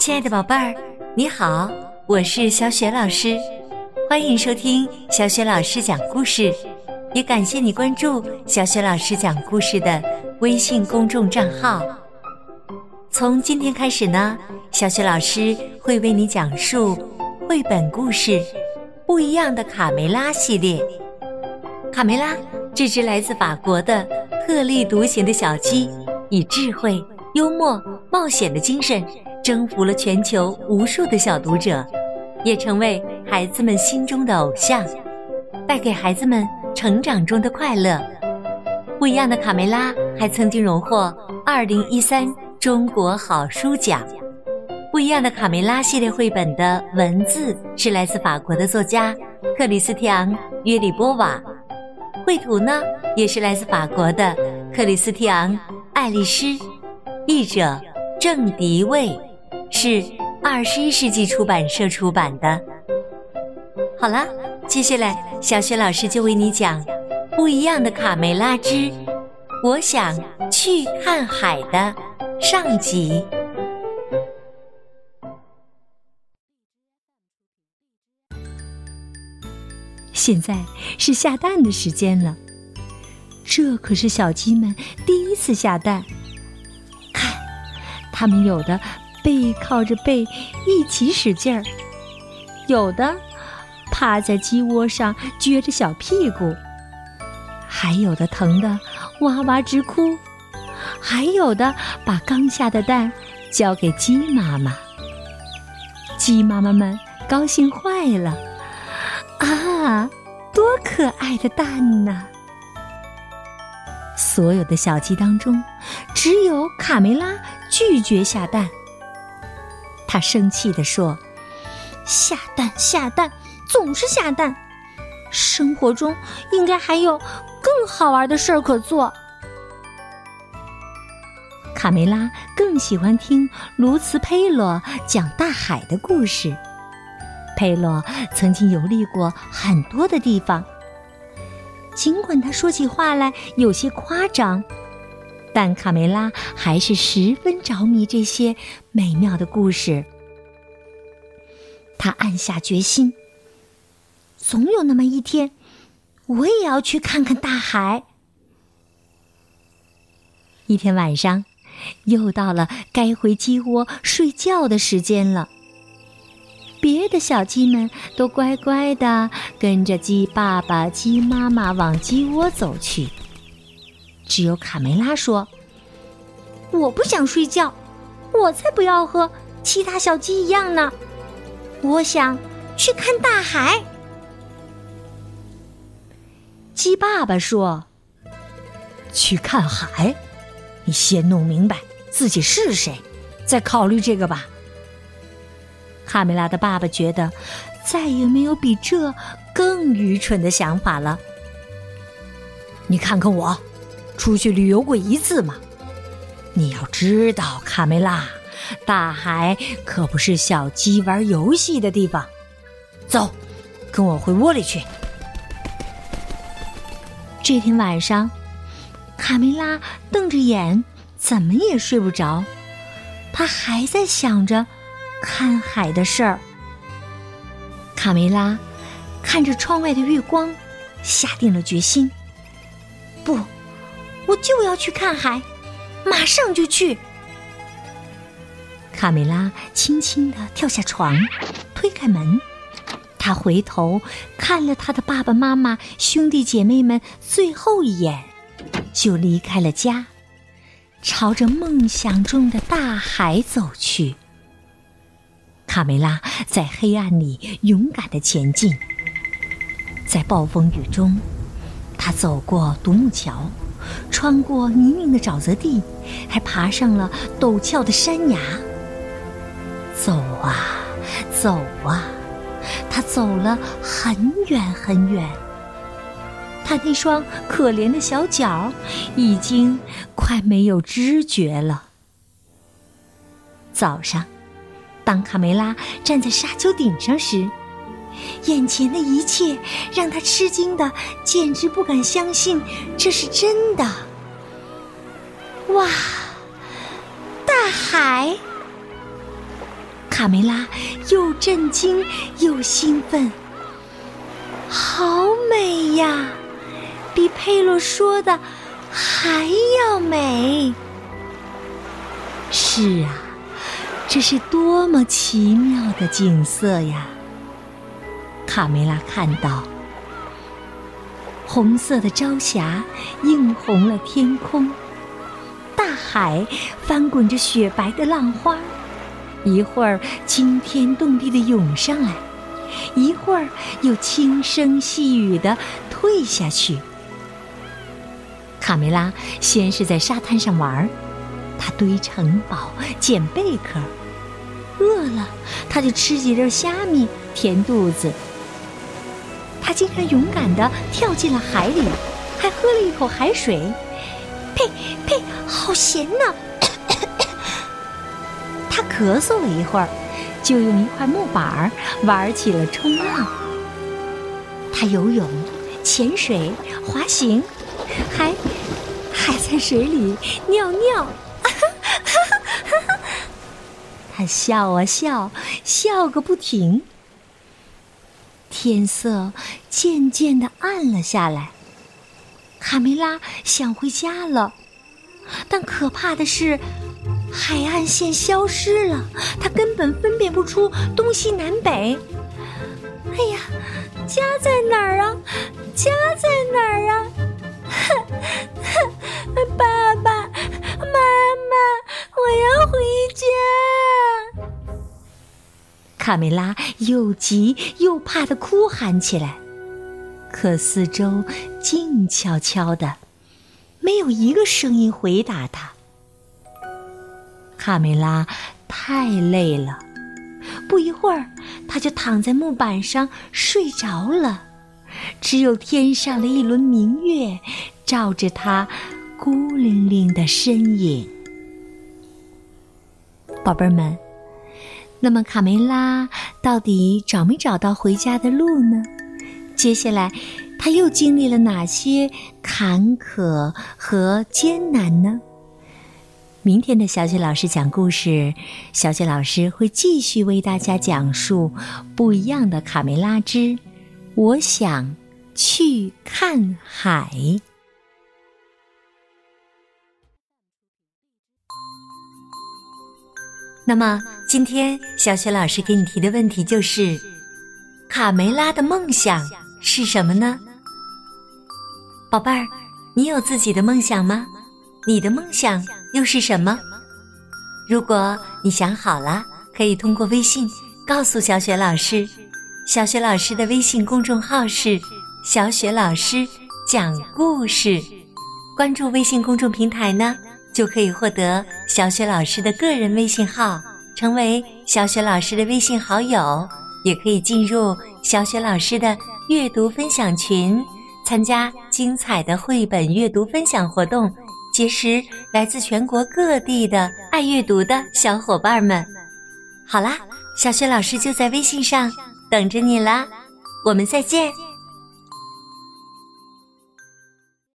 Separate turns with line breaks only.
亲爱的宝贝儿，你好，我是小雪老师，欢迎收听小雪老师讲故事，也感谢你关注小雪老师讲故事的微信公众账号。从今天开始呢，小雪老师会为你讲述绘本故事《不一样的卡梅拉》系列。卡梅拉，这只来自法国的特立独行的小鸡，以智慧、幽默、冒险的精神。征服了全球无数的小读者，也成为孩子们心中的偶像，带给孩子们成长中的快乐。不一样的卡梅拉还曾经荣获二零一三中国好书奖。不一样的卡梅拉系列绘本的文字是来自法国的作家克里斯蒂昂·约里波瓦，绘图呢也是来自法国的克里斯蒂昂·爱丽丝，译者郑迪卫。是二十一世纪出版社出版的。好了，接下来小雪老师就为你讲《不一样的卡梅拉之我想去看海》的上集。
现在是下蛋的时间了，这可是小鸡们第一次下蛋。看，它们有的。背靠着背一起使劲儿，有的趴在鸡窝上撅着小屁股，还有的疼得哇哇直哭，还有的把刚下的蛋交给鸡妈妈。鸡妈妈们高兴坏了，啊，多可爱的蛋呐！所有的小鸡当中，只有卡梅拉拒绝下蛋。他生气地说：“下蛋下蛋，总是下蛋。生活中应该还有更好玩的事儿可做。”卡梅拉更喜欢听卢茨佩罗讲大海的故事。佩罗曾经游历过很多的地方，尽管他说起话来有些夸张。但卡梅拉还是十分着迷这些美妙的故事。他暗下决心，总有那么一天，我也要去看看大海。一天晚上，又到了该回鸡窝睡觉的时间了。别的小鸡们都乖乖的跟着鸡爸爸、鸡妈妈往鸡窝走去。只有卡梅拉说：“我不想睡觉，我才不要和其他小鸡一样呢。我想去看大海。”鸡爸爸说：“
去看海，你先弄明白自己是谁，再考虑这个吧。”
卡梅拉的爸爸觉得再也没有比这更愚蠢的想法了。
你看看我。出去旅游过一次吗？你要知道，卡梅拉，大海可不是小鸡玩游戏的地方。走，跟我回窝里去。
这天晚上，卡梅拉瞪着眼，怎么也睡不着。他还在想着看海的事儿。卡梅拉看着窗外的月光，下定了决心。不。我就要去看海，马上就去。卡梅拉轻轻的跳下床，推开门，他回头看了他的爸爸妈妈、兄弟姐妹们最后一眼，就离开了家，朝着梦想中的大海走去。卡梅拉在黑暗里勇敢的前进，在暴风雨中，他走过独木桥。穿过泥泞的沼泽地，还爬上了陡峭的山崖。走啊，走啊，他走了很远很远。他那双可怜的小脚已经快没有知觉了。早上，当卡梅拉站在沙丘顶上时，眼前的一切让他吃惊的，简直不敢相信这是真的。哇，大海！卡梅拉又震惊又兴奋，好美呀！比佩洛说的还要美。是啊，这是多么奇妙的景色呀！卡梅拉看到，红色的朝霞映红了天空，大海翻滚着雪白的浪花。一会儿惊天动地的涌上来，一会儿又轻声细语的退下去。卡梅拉先是在沙滩上玩，他堆城堡、捡贝壳，饿了他就吃几粒虾米填肚子。他竟然勇敢的跳进了海里，还喝了一口海水，呸呸，好咸呐！他咳嗽了一会儿，就用一块木板儿玩起了冲浪。他游泳、潜水、滑行，还还在水里尿尿。他笑啊笑，笑个不停。天色渐渐的暗了下来，卡梅拉想回家了，但可怕的是。海岸线消失了，他根本分辨不出东西南北。哎呀，家在哪儿啊？家在哪儿啊？爸爸妈妈，我要回卡梅拉又急又怕的哭喊起来，可四周静悄悄的，没有一个声音回答他。卡梅拉太累了，不一会儿，他就躺在木板上睡着了。只有天上的一轮明月照着他孤零零的身影。宝贝们，那么卡梅拉到底找没找到回家的路呢？接下来，他又经历了哪些坎坷和艰难呢？明天的小雪老师讲故事，小雪老师会继续为大家讲述不一样的卡梅拉之我想去看海。
那么，今天小雪老师给你提的问题就是：卡梅拉的梦想是什么呢？宝贝儿，你有自己的梦想吗？你的梦想？又是什么？如果你想好了，可以通过微信告诉小雪老师。小雪老师的微信公众号是“小雪老师讲故事”。关注微信公众平台呢，就可以获得小雪老师的个人微信号，成为小雪老师的微信好友，也可以进入小雪老师的阅读分享群，参加精彩的绘本阅读分享活动。结识来自全国各地的爱阅读的小伙伴们。好啦，小雪老师就在微信上等着你啦，我们再见。